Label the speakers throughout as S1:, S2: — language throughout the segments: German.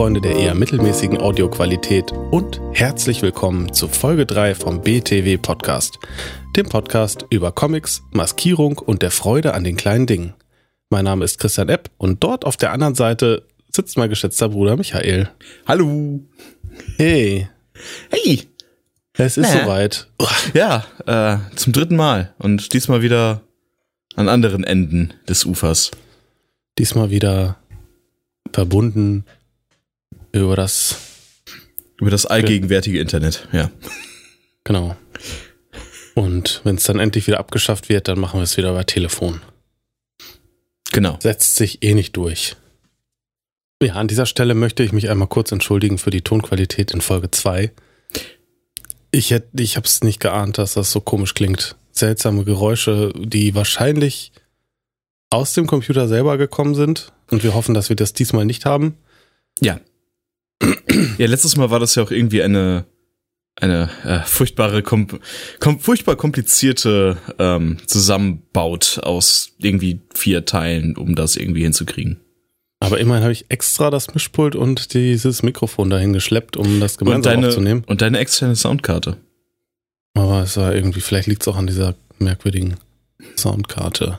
S1: Freunde der eher mittelmäßigen Audioqualität und herzlich willkommen zu Folge 3 vom BTW Podcast, dem Podcast über Comics, Maskierung und der Freude an den kleinen Dingen. Mein Name ist Christian Epp und dort auf der anderen Seite sitzt mein geschätzter Bruder Michael.
S2: Hallo.
S1: Hey.
S2: Hey.
S1: Es ist
S2: Na.
S1: soweit.
S2: Ja, äh, zum dritten Mal und diesmal wieder an anderen Enden des Ufers.
S1: Diesmal wieder verbunden über das,
S2: Über das allgegenwärtige Internet, ja.
S1: genau. Und wenn es dann endlich wieder abgeschafft wird, dann machen wir es wieder über Telefon.
S2: Genau.
S1: setzt sich eh nicht durch. Ja, an dieser Stelle möchte ich mich einmal kurz entschuldigen für die Tonqualität in Folge 2. Ich ich habe es nicht geahnt, dass das so komisch klingt. Seltsame Geräusche, die wahrscheinlich aus dem Computer selber gekommen sind. Und wir hoffen, dass wir das diesmal nicht haben.
S2: Ja. Ja, letztes Mal war das ja auch irgendwie eine eine äh, furchtbare, kom kom furchtbar komplizierte ähm, Zusammenbaut aus irgendwie vier Teilen, um das irgendwie hinzukriegen.
S1: Aber immerhin habe ich extra das Mischpult und dieses Mikrofon dahin geschleppt, um das gemeinsam
S2: und
S1: aufzunehmen.
S2: deine und deine externe Soundkarte.
S1: Aber es war irgendwie, vielleicht liegt es auch an dieser merkwürdigen Soundkarte.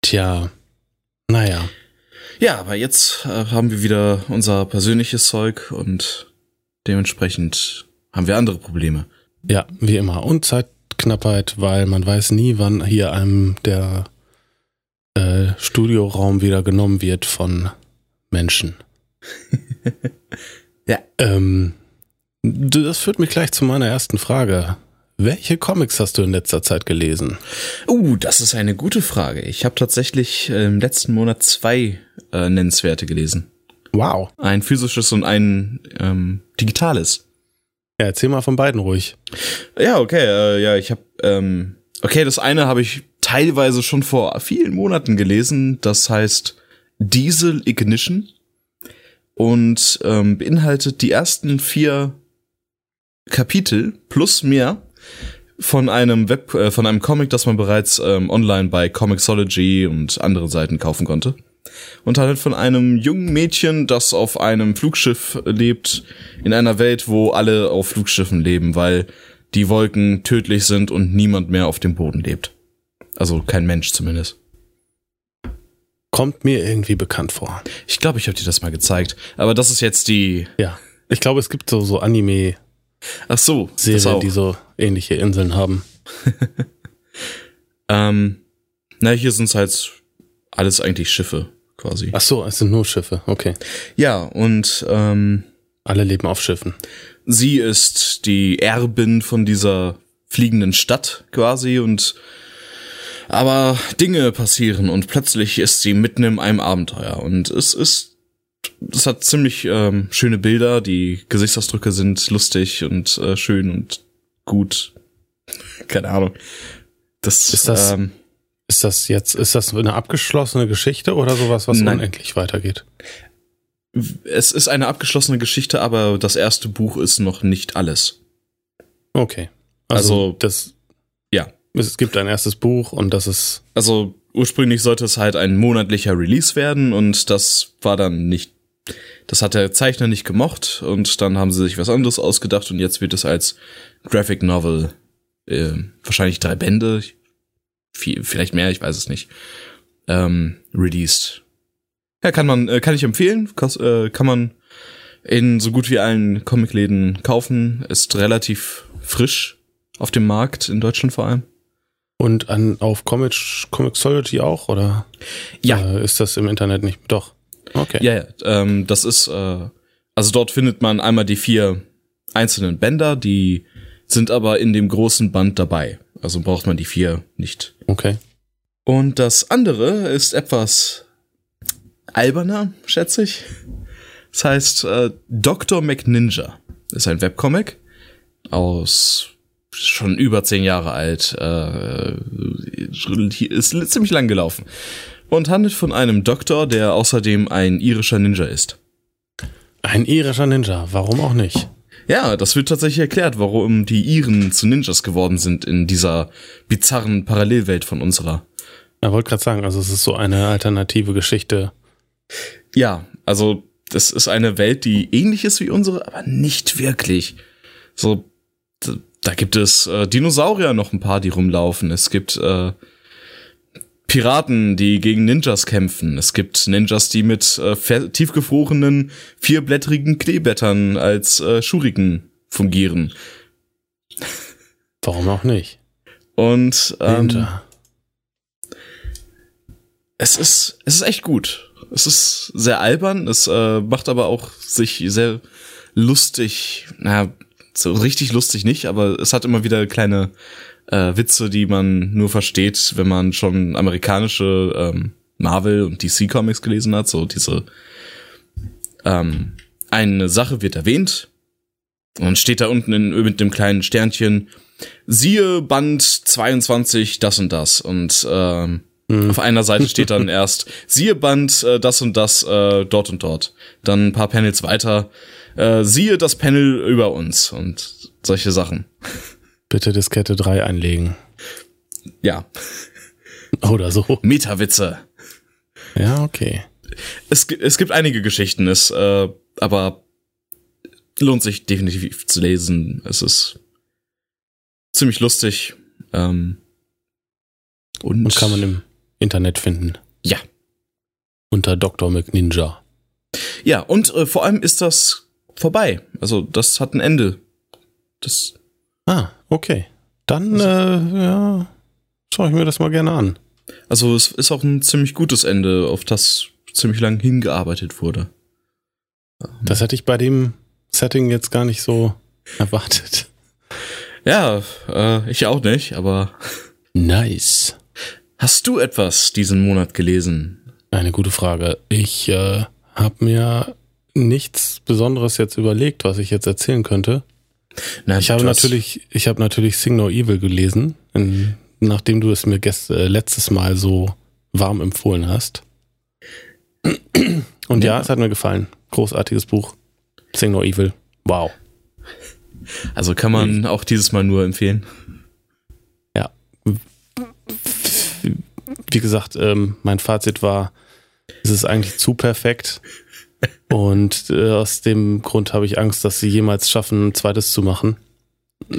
S1: Tja, naja.
S2: Ja, aber jetzt äh, haben wir wieder unser persönliches Zeug und dementsprechend haben wir andere Probleme.
S1: Ja, wie immer. Und Zeitknappheit, weil man weiß nie, wann hier einem der äh, Studioraum wieder genommen wird von Menschen.
S2: Ja.
S1: Ähm, das führt mich gleich zu meiner ersten Frage. Welche Comics hast du in letzter Zeit gelesen?
S2: Uh, das ist eine gute Frage. Ich habe tatsächlich äh, im letzten Monat zwei äh, nennenswerte gelesen.
S1: Wow.
S2: Ein physisches und ein ähm, digitales.
S1: Ja, erzähl mal von beiden ruhig.
S2: Ja, okay, äh, ja, ich habe ähm, okay, das eine habe ich teilweise schon vor vielen Monaten gelesen. Das heißt Diesel Ignition und ähm, beinhaltet die ersten vier Kapitel plus mehr von einem Web, äh, von einem Comic, das man bereits ähm, online bei Comixology und anderen Seiten kaufen konnte. Und handelt von einem jungen Mädchen, das auf einem Flugschiff lebt, in einer Welt, wo alle auf Flugschiffen leben, weil die Wolken tödlich sind und niemand mehr auf dem Boden lebt. Also kein Mensch zumindest.
S1: Kommt mir irgendwie bekannt vor.
S2: Ich glaube, ich habe dir das mal gezeigt. Aber das ist jetzt die.
S1: Ja. Ich glaube, es gibt so, so Anime-Serien,
S2: Ach so, auch.
S1: die so ähnliche Inseln haben.
S2: Ähm, na, hier sind halt alles eigentlich Schiffe quasi.
S1: Ach so, es sind nur Schiffe. Okay.
S2: Ja, und ähm,
S1: Alle leben auf Schiffen.
S2: sie ist die Erbin von dieser fliegenden Stadt quasi und aber Dinge passieren und plötzlich ist sie mitten in einem Abenteuer und es ist es hat ziemlich ähm, schöne Bilder, die Gesichtsausdrücke sind lustig und äh, schön und gut. Keine Ahnung. Das
S1: Ist das-
S2: ähm,
S1: Ist das jetzt, ist das eine abgeschlossene Geschichte oder sowas, was
S2: Nein.
S1: unendlich weitergeht?
S2: es ist eine abgeschlossene Geschichte, aber das erste Buch ist noch nicht alles.
S1: Okay. Also,
S2: Also-
S1: das,
S2: Ja.
S1: es gibt ein erstes Buch und das ist,
S2: Also ursprünglich sollte es halt ein monatlicher Release werden und das war dann nicht, das hat der Zeichner nicht gemocht und dann haben sie sich was anderes ausgedacht und jetzt wird es als Graphic Novel, äh, wahrscheinlich drei Bände, viel, vielleicht mehr, ich weiß es nicht, ähm, released. Ja, kann man, äh, kann ich empfehlen, Kost, äh, kann man in so gut wie allen Comicläden kaufen, ist relativ frisch auf dem Markt, in Deutschland vor allem.
S1: und an, auf Comic, Comixology auch, oder?
S2: Ja.
S1: Äh, ist das im Internet nicht? Doch. Okay.
S2: Ja, ja ähm, das ist, äh, also dort findet man einmal die vier einzelnen Bänder, die sind aber in dem großen Band dabei. Also braucht man die vier nicht.
S1: Okay.
S2: Und das andere ist etwas alberner, schätze ich. Das heißt, äh, Dr. McNinja ist ein Webcomic aus schon über zehn Jahre alt, äh, ist ziemlich lang gelaufen und handelt von einem Doktor, der außerdem ein irischer Ninja ist.
S1: Ein irischer Ninja, warum auch nicht?
S2: Ja, das wird tatsächlich erklärt, warum die Iren zu Ninjas geworden sind in dieser bizarren Parallelwelt von unserer.
S1: Ich wollte gerade sagen, also es ist so eine alternative Geschichte.
S2: ja, also das ist eine Welt, die ähnlich ist wie unsere, aber nicht wirklich. So, da gibt es äh, Dinosaurier noch ein paar, die rumlaufen. Es gibt äh, Piraten, die gegen Ninjas kämpfen. Es gibt Ninjas, die mit äh, tiefgefrorenen, vierblättrigen Kleeblättern als äh, Schuriken fungieren.
S1: Warum auch nicht?
S2: Und ähm, Ninja. es ist es ist echt gut. Es ist sehr albern. Es äh, macht aber auch sich sehr lustig. Na, so richtig lustig nicht, aber es hat immer wieder kleine äh, Witze, die man nur versteht, wenn man schon amerikanische ähm, Marvel und DC Comics gelesen hat. So diese ähm, eine Sache wird erwähnt und steht da unten in, mit dem kleinen Sternchen siehe Band 22 das und das und ähm, mhm. auf einer Seite steht dann erst siehe Band äh, das und das äh, dort und dort. Dann ein paar Panels weiter äh, siehe das Panel über uns und solche Sachen.
S1: Bitte Diskette 3 einlegen.
S2: Ja.
S1: Oder so.
S2: Metawitze.
S1: Ja, okay.
S2: Es, es gibt einige Geschichten, es, äh, aber lohnt sich definitiv zu lesen. Es ist ziemlich lustig. Ähm,
S1: und, und kann man im Internet finden.
S2: Ja.
S1: Unter Dr. McNinja.
S2: Ja, und äh, vor allem ist das vorbei. Also das hat ein Ende. Das.
S1: Ah, okay. Dann, also, äh, ja, schaue ich mir das mal gerne an.
S2: Also es ist auch ein ziemlich gutes Ende, auf das ziemlich lang hingearbeitet wurde.
S1: Das hätte ich bei dem Setting jetzt gar nicht so erwartet.
S2: Ja, äh, ich auch nicht, aber.
S1: Nice.
S2: Hast du etwas diesen Monat gelesen?
S1: Eine gute Frage. Ich äh, habe mir nichts Besonderes jetzt überlegt, was ich jetzt erzählen könnte. Na, ich habe natürlich, ich habe natürlich Sing No Evil gelesen, in, nachdem du es mir gest, äh, letztes Mal so warm empfohlen hast. Und ja. ja, es hat mir gefallen. Großartiges Buch. Sing No Evil. Wow.
S2: Also kann man auch dieses Mal nur empfehlen.
S1: Ja. Wie gesagt, ähm, mein Fazit war, es ist eigentlich zu perfekt. Und äh, aus dem Grund habe ich Angst, dass sie jemals schaffen, ein zweites zu machen.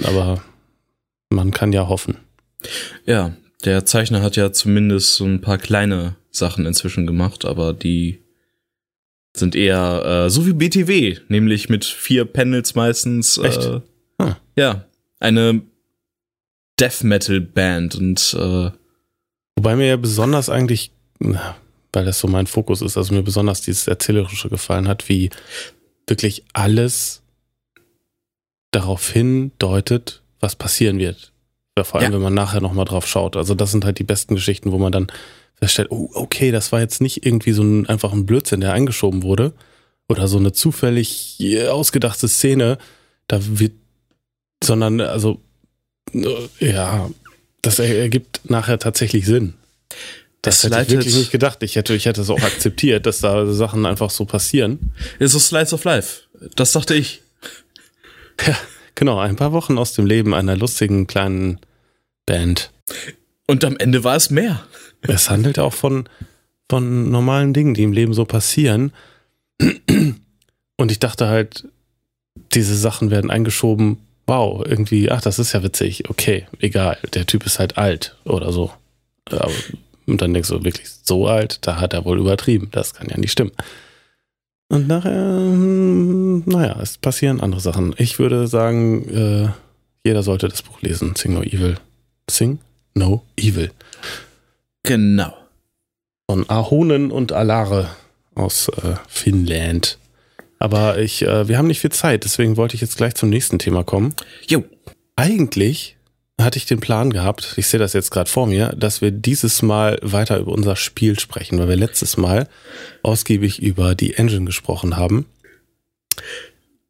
S1: Aber man kann ja hoffen.
S2: Ja, der Zeichner hat ja zumindest so ein paar kleine Sachen inzwischen gemacht, aber die sind eher äh, so wie BTW, nämlich mit vier Panels meistens.
S1: Äh, Echt?
S2: Ah. Ja, eine Death Metal Band und äh,
S1: wobei mir ja besonders eigentlich weil das so mein Fokus ist, also mir besonders dieses Erzählerische gefallen hat, wie wirklich alles darauf hindeutet, was passieren wird. vor allem, ja. wenn man nachher nochmal drauf schaut. Also das sind halt die besten Geschichten, wo man dann feststellt, oh, okay, das war jetzt nicht irgendwie so ein einfach ein Blödsinn, der eingeschoben wurde. Oder so eine zufällig ausgedachte Szene, da wird, sondern also ja, das ergibt nachher tatsächlich Sinn. Das, das hätte ich wirklich nicht gedacht. Ich hätte, ich hätte es auch akzeptiert, dass da Sachen einfach so passieren.
S2: Ist so Slice of Life. Das dachte ich.
S1: Ja, genau. Ein paar Wochen aus dem Leben einer lustigen kleinen Band.
S2: Und am Ende war es mehr.
S1: Es handelt auch von, von normalen Dingen, die im Leben so passieren. Und ich dachte halt, diese Sachen werden eingeschoben. Wow, irgendwie, ach, das ist ja witzig. Okay, egal. Der Typ ist halt alt oder so. Aber und dann denkst du, wirklich so alt, da hat er wohl übertrieben. Das kann ja nicht stimmen. Und nachher, hm, naja, es passieren andere Sachen. Ich würde sagen, äh, jeder sollte das Buch lesen. Sing No Evil. Sing No Evil.
S2: Genau.
S1: Von Ahonen und Alare aus äh, Finnland. Aber ich, äh, wir haben nicht viel Zeit, deswegen wollte ich jetzt gleich zum nächsten Thema kommen.
S2: Jo.
S1: Eigentlich hatte ich den Plan gehabt, ich sehe das jetzt gerade vor mir, dass wir dieses Mal weiter über unser Spiel sprechen, weil wir letztes Mal ausgiebig über die Engine gesprochen haben.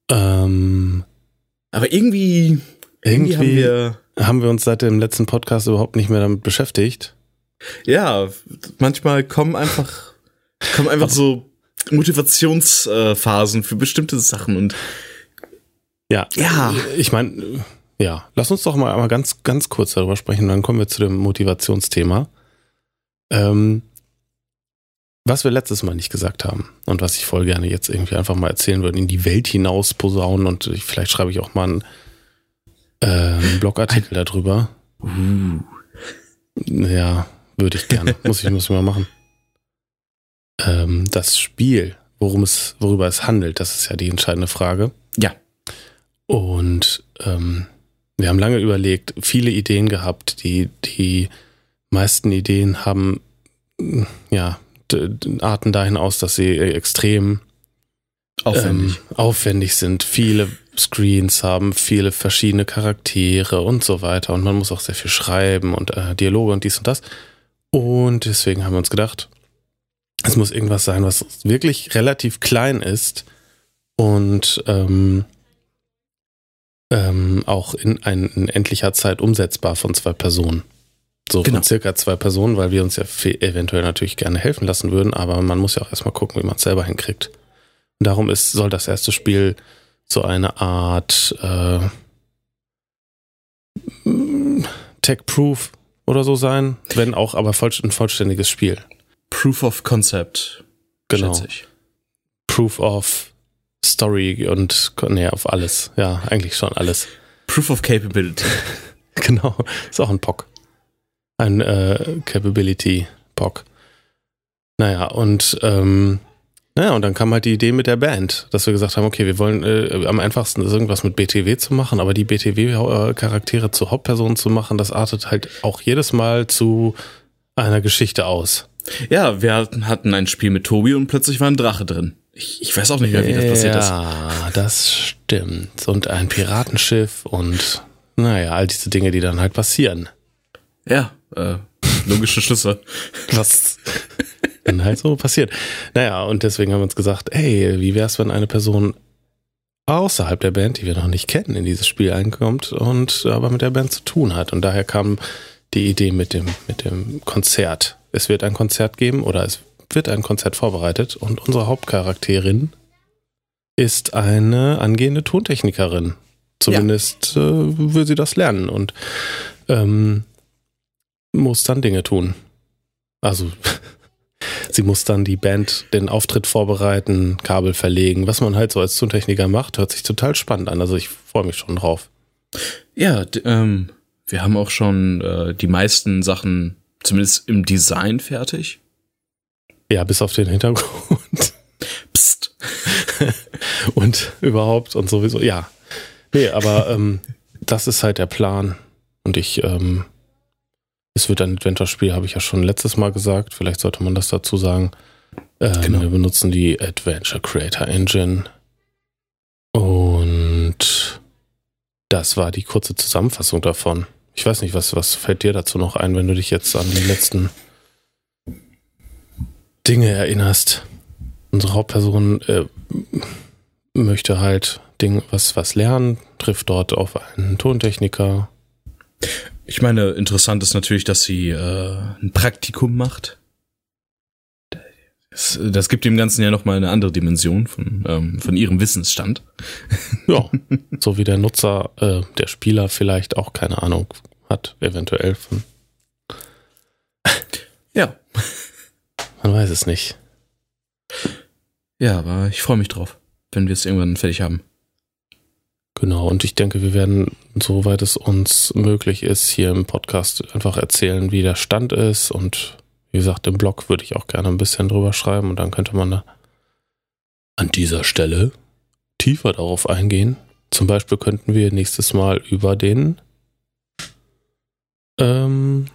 S1: Ähm,
S2: Aber irgendwie,
S1: irgendwie, irgendwie haben, wir, haben wir uns seit dem letzten Podcast überhaupt nicht mehr damit beschäftigt.
S2: Ja, manchmal kommen einfach, kommen einfach so Motivationsphasen für bestimmte Sachen und
S1: ja, ja. ich meine, ja, lass uns doch mal einmal ganz, ganz kurz darüber sprechen, dann kommen wir zu dem Motivationsthema. Ähm, was wir letztes Mal nicht gesagt haben und was ich voll gerne jetzt irgendwie einfach mal erzählen würde, in die Welt hinaus posaunen und ich, vielleicht schreibe ich auch mal einen, äh, einen Blogartikel darüber.
S2: Uh.
S1: Ja, würde ich gerne. muss ich, muss ich mal machen. Ähm, das Spiel, worum es, worüber es handelt, das ist ja die entscheidende Frage.
S2: Ja.
S1: Und ähm, wir haben lange überlegt, viele Ideen gehabt. Die, die meisten Ideen haben ja Arten dahin aus, dass sie extrem
S2: Aufwendig.
S1: ähm, aufwendig sind, viele Screens haben, viele verschiedene Charaktere und so weiter. Und man muss auch sehr viel schreiben und äh, Dialoge und dies und das. Und deswegen haben wir uns gedacht, es muss irgendwas sein, was wirklich relativ klein ist und ähm, ähm, auch in, ein, in endlicher Zeit umsetzbar von zwei Personen. So
S2: Genau.
S1: von circa zwei Personen, weil wir uns ja eventuell natürlich gerne helfen lassen würden, aber man muss ja auch erstmal gucken, wie man es selber hinkriegt. Und darum ist, soll das erste Spiel so eine Art äh, Tech-Proof oder so sein, wenn auch aber voll, ein vollständiges Spiel.
S2: Proof of Concept.
S1: Genau. Proof of Story und nee, auf alles. Ja, eigentlich schon alles.
S2: Proof of Capability.
S1: Genau. Ist auch ein POC. Ein äh, Capability POC. Naja, und ähm, naja, und dann kam halt die Idee mit der Band, dass wir gesagt haben, okay, wir wollen äh, am einfachsten ist irgendwas mit BTW zu machen, aber die BTW-Charaktere zu Hauptpersonen zu machen, das artet halt auch jedes Mal zu einer Geschichte aus.
S2: Ja, wir hatten ein Spiel mit Tobi und plötzlich war ein Drache drin. Ich, ich weiß auch nicht mehr, wie das passiert ist.
S1: Ja, das stimmt. Und ein Piratenschiff und naja, all diese Dinge, die dann halt passieren.
S2: Ja, äh, logische Schlüsse.
S1: Was dann halt so passiert. Naja, und deswegen haben wir uns gesagt, ey, wie wär's, wenn eine Person außerhalb der Band, die wir noch nicht kennen, in dieses Spiel einkommt und aber mit der Band zu tun hat. Und daher kam die Idee mit dem, mit dem Konzert. Es wird ein Konzert geben oder es wird ein Konzert vorbereitet und unsere Hauptcharakterin ist eine angehende Tontechnikerin. Zumindest äh, will sie das lernen und ähm, muss dann Dinge tun. Also sie muss dann die Band den Auftritt vorbereiten, Kabel verlegen, was man halt so als Tontechniker macht, hört sich total spannend an. Also ich freue mich schon drauf.
S2: Ja, ähm, wir haben auch schon äh, die meisten Sachen, zumindest im Design, fertig.
S1: Ja, bis auf den Hintergrund
S2: Psst.
S1: und überhaupt und sowieso. Ja, nee, aber ähm, das ist halt der Plan. Und ich, ähm, es wird ein Adventure-Spiel, habe ich ja schon letztes Mal gesagt. Vielleicht sollte man das dazu sagen. Ähm,
S2: Genau.
S1: Wir benutzen die Adventure Creator Engine. Und das war die kurze Zusammenfassung davon. Ich weiß nicht, was, was fällt dir dazu noch ein, wenn du dich jetzt an die letzten Dinge erinnerst? Unsere Hauptperson äh, möchte halt Ding, was, was lernen, trifft dort auf einen Tontechniker.
S2: Ich meine, interessant ist natürlich, dass sie äh, ein Praktikum macht. Das, das gibt dem Ganzen ja nochmal eine andere Dimension von, ähm, von ihrem Wissensstand.
S1: Ja, so wie der Nutzer, äh, der Spieler vielleicht auch keine Ahnung hat, eventuell von,
S2: Ja.
S1: Man weiß es nicht.
S2: Ja, aber ich freue mich drauf, wenn wir es irgendwann fertig haben.
S1: Genau, und ich denke, wir werden, soweit es uns möglich ist, hier im Podcast einfach erzählen, wie der Stand ist. Und wie gesagt, im Blog würde ich auch gerne ein bisschen drüber schreiben und dann könnte man da an dieser Stelle tiefer darauf eingehen. Zum Beispiel könnten wir nächstes Mal über den ähm,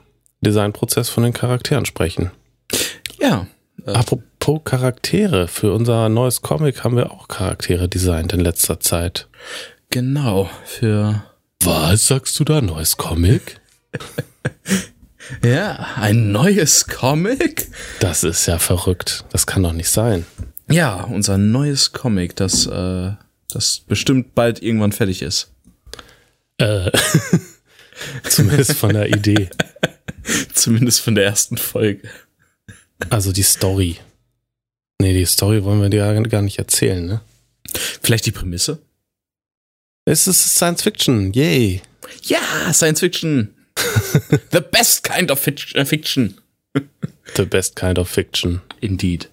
S1: Designprozess von den Charakteren sprechen.
S2: Ja. Äh,
S1: Apropos Charaktere, für unser neues Comic haben wir auch Charaktere designt in letzter Zeit.
S2: genau. Für
S1: Was sagst du da? Neues Comic?
S2: ja, ein neues Comic.
S1: Das ist ja verrückt. Das kann doch nicht sein.
S2: Ja, unser neues Comic, das, äh, das bestimmt bald irgendwann fertig ist.
S1: Äh, zumindest von der Idee.
S2: Zumindest von der ersten Folge.
S1: Also die Story. Nee, die Story wollen wir dir gar nicht erzählen, ne?
S2: Vielleicht die Prämisse?
S1: Es ist Science Fiction. Yay.
S2: Ja, Science Fiction. The best kind of äh, Fiction.
S1: The best kind of fiction.
S2: Indeed.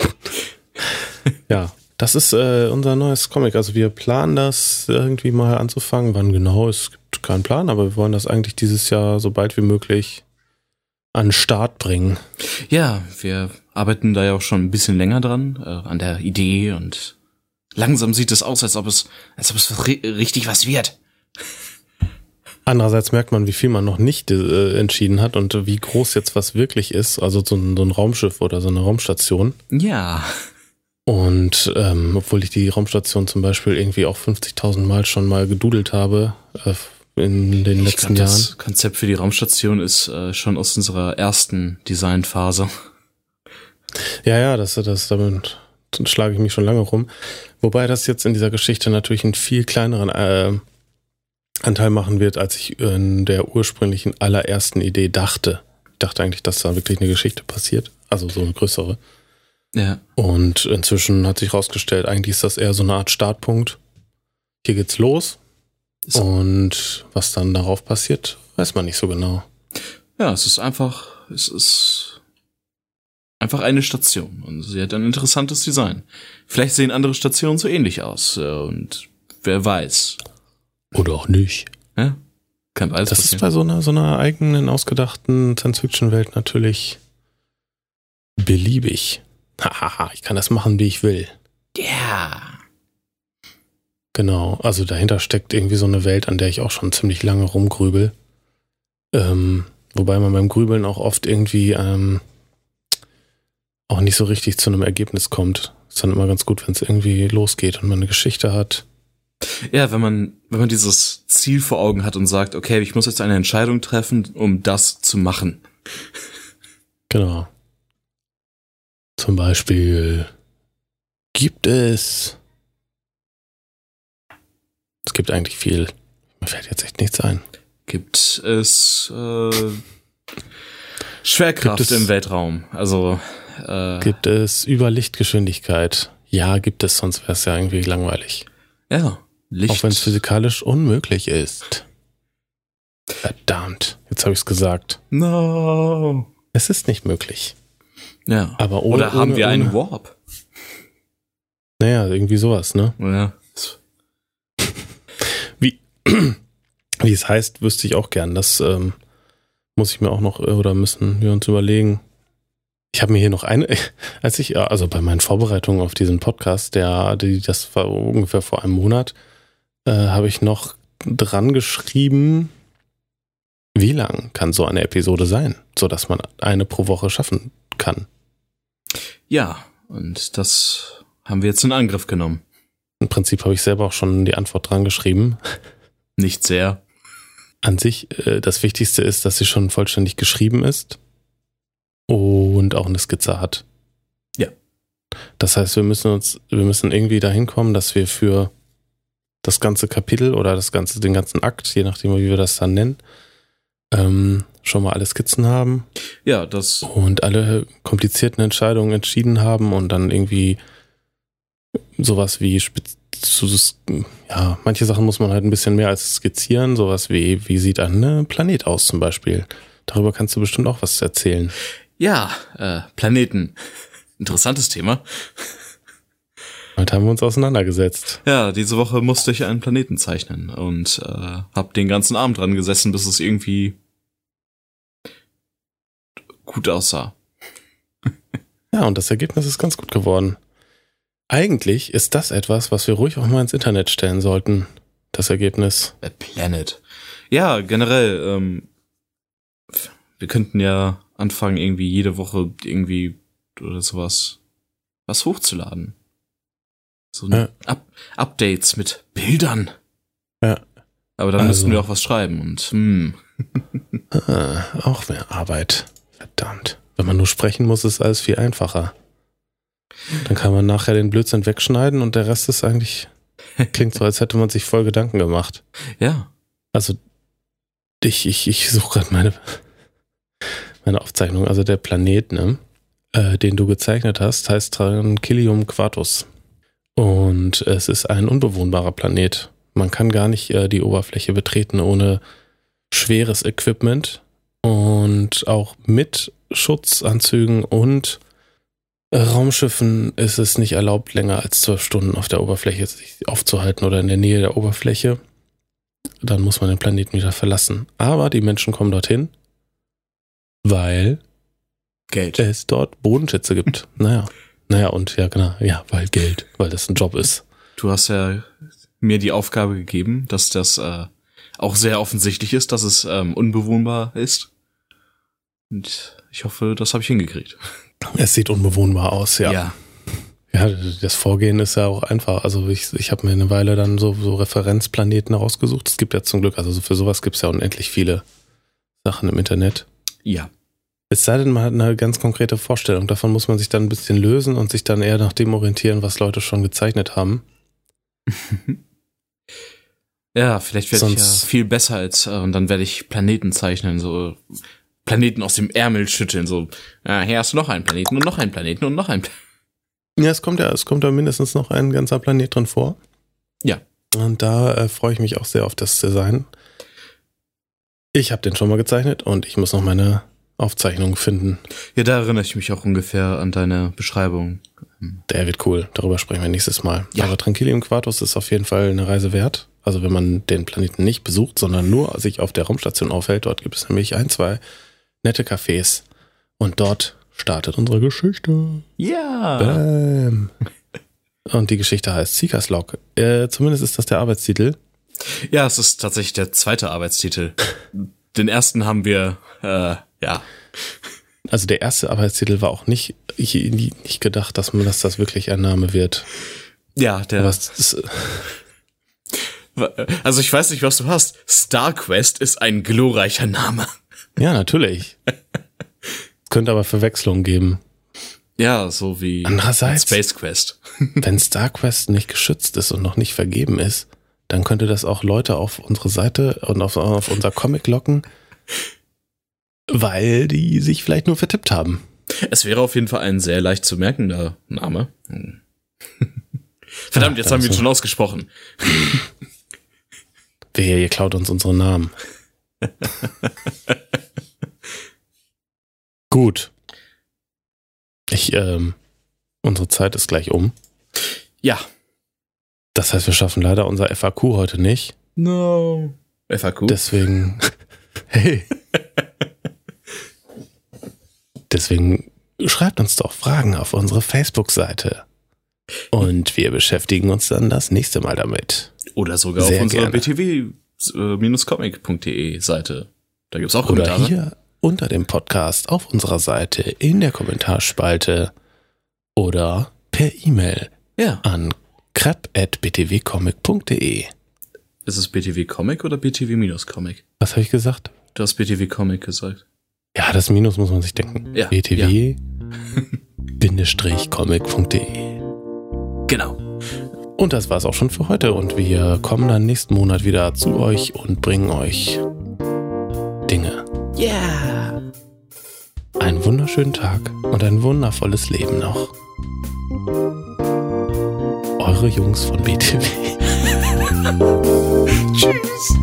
S1: ja, das ist äh, unser neues Comic. Also wir planen das irgendwie mal anzufangen. Wann genau, es gibt keinen Plan, aber wir wollen das eigentlich dieses Jahr so bald wie möglich an den Start bringen.
S2: Ja, wir arbeiten da ja auch schon ein bisschen länger dran, äh, an der Idee und langsam sieht es aus, als ob es, als ob es richtig was wird.
S1: Andererseits merkt man, wie viel man noch nicht äh, entschieden hat und wie groß jetzt was wirklich ist. Also so ein, so ein Raumschiff oder so eine Raumstation.
S2: Ja.
S1: Und ähm, obwohl ich die Raumstation zum Beispiel irgendwie auch 50.000 Mal schon mal gedudelt habe äh, in den ich letzten glaub, Jahren. Das
S2: Konzept für die Raumstation ist äh, schon aus unserer ersten Designphase.
S1: Ja, ja, das, das damit schlage ich mich schon lange rum. Wobei das jetzt in dieser Geschichte natürlich einen viel kleineren äh, Anteil machen wird, als ich in der ursprünglichen allerersten Idee dachte. Ich dachte eigentlich, dass da wirklich eine Geschichte passiert. Also so eine größere.
S2: Ja.
S1: Und inzwischen hat sich herausgestellt, eigentlich ist das eher so eine Art Startpunkt. Hier geht's los. Und was dann darauf passiert, weiß man nicht so genau.
S2: Ja, es ist einfach, es ist einfach eine Station und sie hat ein interessantes Design. Vielleicht sehen andere Stationen so ähnlich aus äh, und wer weiß.
S1: Oder auch nicht.
S2: Ja? Kann alles
S1: Das passieren. ist bei so einer, so einer eigenen, ausgedachten Science-Fiction-Welt natürlich beliebig. Hahaha, ich kann das machen, wie ich will.
S2: Ja. Yeah.
S1: Genau, also dahinter steckt irgendwie so eine Welt, an der ich auch schon ziemlich lange rumgrübel. Ähm, wobei man beim Grübeln auch oft irgendwie ähm, auch nicht so richtig zu einem Ergebnis kommt. Ist dann immer ganz gut, wenn es irgendwie losgeht und man eine Geschichte hat.
S2: Ja, wenn man, wenn man dieses Ziel vor Augen hat und sagt, okay, ich muss jetzt eine Entscheidung treffen, um das zu machen.
S1: Genau. Zum Beispiel gibt es. Es gibt eigentlich viel. Mir fällt jetzt echt nichts ein.
S2: Gibt es äh, Schwerkraft gibt es, im Weltraum? Also
S1: äh, gibt es Überlichtgeschwindigkeit? Ja, gibt es, sonst wäre es ja irgendwie langweilig.
S2: Ja.
S1: Licht. Auch wenn es physikalisch unmöglich ist. Verdammt, jetzt habe ich es gesagt.
S2: No.
S1: Es ist nicht möglich.
S2: Ja.
S1: Aber ohne,
S2: Oder haben ohne, wir einen Warp?
S1: Naja, irgendwie sowas, ne?
S2: Ja.
S1: Wie, es heißt, wüsste ich auch gern. Das ähm, muss ich mir auch noch, oder müssen wir uns überlegen. Ich habe mir hier noch eine, als ich, also bei meinen Vorbereitungen auf diesen Podcast, der, die, das war ungefähr vor einem Monat, äh, habe ich noch dran geschrieben, wie lang kann so eine Episode sein, so dass man eine pro Woche schaffen kann.
S2: Ja, und das haben wir jetzt in Angriff genommen.
S1: Im Prinzip habe ich selber auch schon die Antwort dran geschrieben.
S2: Nicht sehr.
S1: An sich, äh, das Wichtigste ist, dass sie schon vollständig geschrieben ist und auch eine Skizze hat.
S2: Ja.
S1: Das heißt, wir müssen uns, wir müssen irgendwie dahin kommen, dass wir für das ganze Kapitel oder das ganze, den ganzen Akt, je nachdem, wie wir das dann nennen, ähm, schon mal alle Skizzen haben.
S2: Ja, das.
S1: Und alle komplizierten Entscheidungen entschieden haben und dann irgendwie sowas wie ja, manche Sachen muss man halt ein bisschen mehr als skizzieren, sowas wie, wie sieht ein ne, Planet aus zum Beispiel. Darüber kannst du bestimmt auch was erzählen.
S2: Ja, äh, Planeten. Interessantes Thema.
S1: Heute haben wir uns auseinandergesetzt.
S2: Ja, diese Woche musste ich einen Planeten zeichnen und äh, habe den ganzen Abend dran gesessen, bis es irgendwie gut aussah.
S1: ja, und das Ergebnis ist ganz gut geworden. Eigentlich ist das etwas, was wir ruhig auch mal ins Internet stellen sollten. Das Ergebnis.
S2: A Planet. Ja, generell. Ähm, wir könnten ja anfangen, irgendwie jede Woche irgendwie oder sowas was hochzuladen. So ja. Up Updates mit Bildern.
S1: Ja.
S2: Aber dann also. müssten wir auch was schreiben und hm.
S1: ah, auch mehr Arbeit. Verdammt. Wenn man nur sprechen muss, ist alles viel einfacher. Dann kann man nachher den Blödsinn wegschneiden und der Rest ist eigentlich klingt so, als hätte man sich voll Gedanken gemacht.
S2: Ja.
S1: Also ich ich ich suche gerade meine meine Aufzeichnung. Also der Planet, ne, äh, den du gezeichnet hast, heißt Tranquillium Quartus. Und es ist ein unbewohnbarer Planet. Man kann gar nicht äh, die Oberfläche betreten ohne schweres Equipment und auch mit Schutzanzügen und Raumschiffen ist es nicht erlaubt, länger als zwölf Stunden auf der Oberfläche sich aufzuhalten oder in der Nähe der Oberfläche. Dann muss man den Planeten wieder verlassen. Aber die Menschen kommen dorthin, weil
S2: Geld.
S1: es dort Bodenschätze gibt. naja. Naja, und ja, genau. Ja, weil Geld, weil das ein Job ist.
S2: Du hast ja mir die Aufgabe gegeben, dass das äh, auch sehr offensichtlich ist, dass es ähm, unbewohnbar ist. Und ich hoffe, das habe ich hingekriegt.
S1: Es sieht unbewohnbar aus, ja.
S2: ja.
S1: Ja, das Vorgehen ist ja auch einfach. Also ich, ich habe mir eine Weile dann so, so Referenzplaneten rausgesucht. Es gibt ja zum Glück, also für sowas gibt es ja unendlich viele Sachen im Internet.
S2: Ja.
S1: Es sei denn, man hat eine ganz konkrete Vorstellung. Davon muss man sich dann ein bisschen lösen und sich dann eher nach dem orientieren, was Leute schon gezeichnet haben.
S2: Ja, vielleicht werde ich ja viel besser als, äh, und dann werde ich Planeten zeichnen, so Planeten aus dem Ärmel schütteln, so, ja, hier hast du noch einen Planeten und noch einen Planeten und noch einen Planeten.
S1: Ja, es kommt ja, es kommt ja mindestens noch ein ganzer Planet drin vor.
S2: Ja.
S1: Und da äh, freue ich mich auch sehr auf das Design. Ich habe den schon mal gezeichnet und ich muss noch meine Aufzeichnung finden.
S2: Ja, da erinnere ich mich auch ungefähr an deine Beschreibung.
S1: Der wird cool. Darüber sprechen wir nächstes Mal.
S2: Ja.
S1: Aber Tranquillium Quartus ist auf jeden Fall eine Reise wert. Also wenn man den Planeten nicht besucht, sondern nur sich auf der Raumstation aufhält, dort gibt es nämlich ein, zwei nette Cafés. Und dort startet unsere Geschichte.
S2: Ja.
S1: Bam. Und die Geschichte heißt Seekers Log. Äh, zumindest ist das der Arbeitstitel.
S2: Ja, es ist tatsächlich der zweite Arbeitstitel. Den ersten haben wir, äh, ja.
S1: Also der erste Arbeitstitel war auch nicht, ich, nicht gedacht, dass man dass das wirklich ein Name wird.
S2: Ja, der.
S1: Ist,
S2: Also ich weiß nicht, was du hast. StarQuest ist ein glorreicher Name.
S1: Ja, natürlich. Könnte aber Verwechslung geben.
S2: Ja, so wie
S1: Andererseits-
S2: Space Quest.
S1: Wenn StarQuest nicht geschützt ist und noch nicht vergeben ist, dann könnte das auch Leute auf unsere Seite und auf, auf unser Comic locken, weil die sich vielleicht nur vertippt haben.
S2: Es wäre auf jeden Fall ein sehr leicht zu merkender Name. Hm. Verdammt, jetzt haben wir ihn schon ausgesprochen.
S1: Wer ihr klaut uns unsere Namen. Gut. Ich, ähm, unsere Zeit ist gleich um.
S2: Ja.
S1: Das heißt, wir schaffen leider unser FAQ heute nicht.
S2: No. FAQ.
S1: Deswegen. hey. Deswegen schreibt uns doch Fragen auf unsere Facebook-Seite. Und wir beschäftigen uns dann das nächste Mal damit.
S2: Oder sogar
S1: Sehr
S2: auf unserer btw-comic.de Seite. Da gibt's auch
S1: Oder
S2: Kommentare.
S1: hier unter dem Podcast auf unserer Seite in der Kommentarspalte oder per E-Mail
S2: Ja.
S1: an crap.btwcomic.de.
S2: Ist es BTW Comic oder BTW-Comic?
S1: Was habe ich gesagt?
S2: Du hast BTW Comic gesagt.
S1: Ja, das Minus muss man sich denken.
S2: Ja,
S1: btw-comic.de.
S2: Genau.
S1: Und das war's auch schon für heute und wir kommen dann nächsten Monat wieder zu euch und bringen euch Dinge.
S2: Yeah.
S1: Einen wunderschönen Tag und ein wundervolles Leben noch. Eure Jungs von BTW.
S2: Tschüss.